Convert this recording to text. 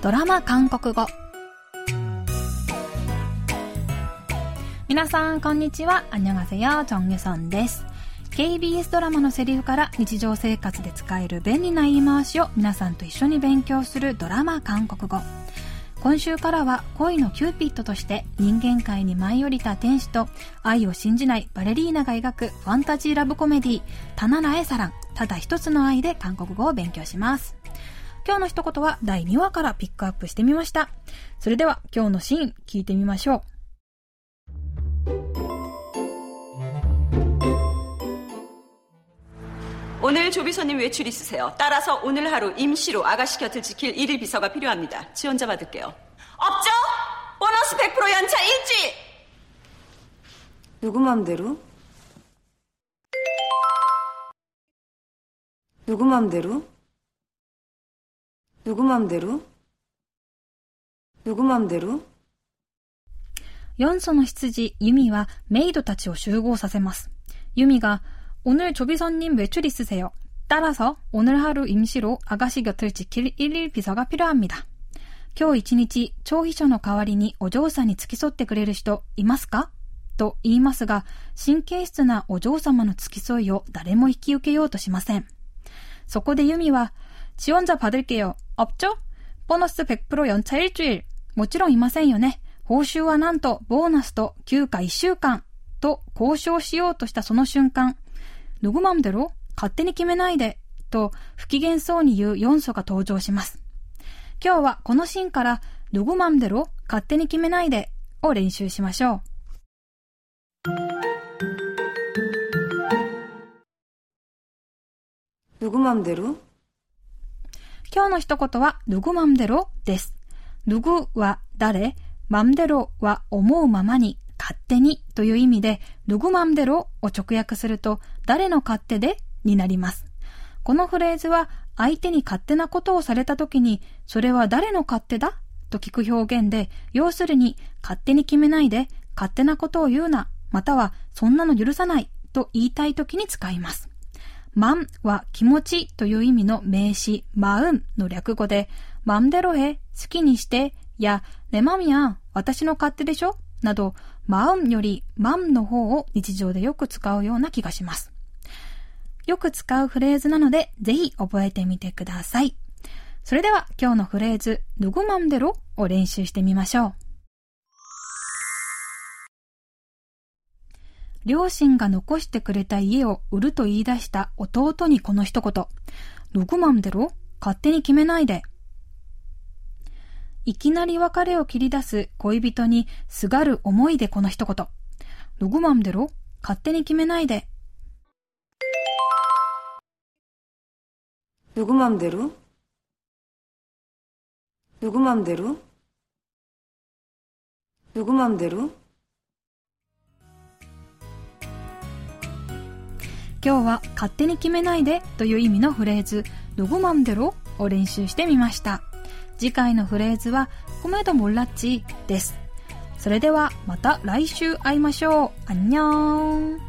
ドラマ韓国語。皆さんこんにちは。안녕하세요 チョンユソンです。KBS ドラマのセリフから日常生活で使える便利な言い回しを皆さんと一緒に勉強するドラマ韓国語。今週からは恋のキューピッドとして人間界に舞い降りた天使と愛を信じないバレリーナが描くファンタジーラブコメディー「단 하나의 사랑。ただ一つの愛」で韓国語を勉強します。今日の一言は第2話からピックアップしてみましたそれでは今日のシーン聞いてみましょう 오늘 조비서님 외출 있으세요. 따라서 오늘 하루 임시로 아가씨 곁을 지킬 일일 비서가 필요합니다. 지원자 받을게요. 없죠? 보너스 100% 연차 일주일! 누구 맘대로? 누구 맘대로? 누구 맘대로? 누구 맘대로? 4素の執事、ユミはメイドたちを集合させます。ユミが、오늘조비서님외출있으세요。따라서오늘하루임시로아가씨곁을지킬일일비서가필요합니다。今日一日、調秘書の代わりにお嬢さんに付き添ってくれる人いますかと言いますが、神経質なお嬢様の付き添いを誰も引き受けようとしません。そこでユミは、 지원자 받을게 요. 없 죠? 보너스 100%연차 일주 일. もちろんいませんよね。報酬はなんと、ボーナスと休暇1週間。と交渉しようとしたその瞬間、ノグマ맘デロ勝手に決めないで。と不機嫌そうに言う4素が登場します。今日はこのシーンから、ノグマ맘デロ勝手に決めないで。を練習しましょう。누구맘대 로? 今日の一言は、누구맘대로です。누구は誰、맘대로は思うままに、勝手にという意味で、누구맘대로を直訳すると、誰の勝手でになります。このフレーズは、相手に勝手なことをされたときに、それは誰の勝手だと聞く表現で、要するに、勝手に決めないで、勝手なことを言うな、または、そんなの許さないと言いたいときに使います。 マンは気持ちという意味の名詞、マウンの略語で、マンデロへ、好きにして、や、ねまみや、私の勝手でしょ?など、マウンよりマンの方を日常でよく使うような気がします。よく使うフレーズなので、ぜひ覚えてみてください。それでは今日のフレーズ、ぬぐまんでろを練習してみましょう。両親が残してくれた家を売ると言い出した弟にこの一言。누구맘대로勝手に決めないで。いきなり別れを切り出す恋人にすがる思いでこの一言。누구맘대로勝手に決めないで。 누구 맘대로? 누구 맘대로? 누구 맘대로? 今日は勝手に決めないでという意味のフレーズ、ロゴマンデロを練習してみました。次回のフレーズは、コメドモラッチです。それではまた来週会いましょう。アンニーン。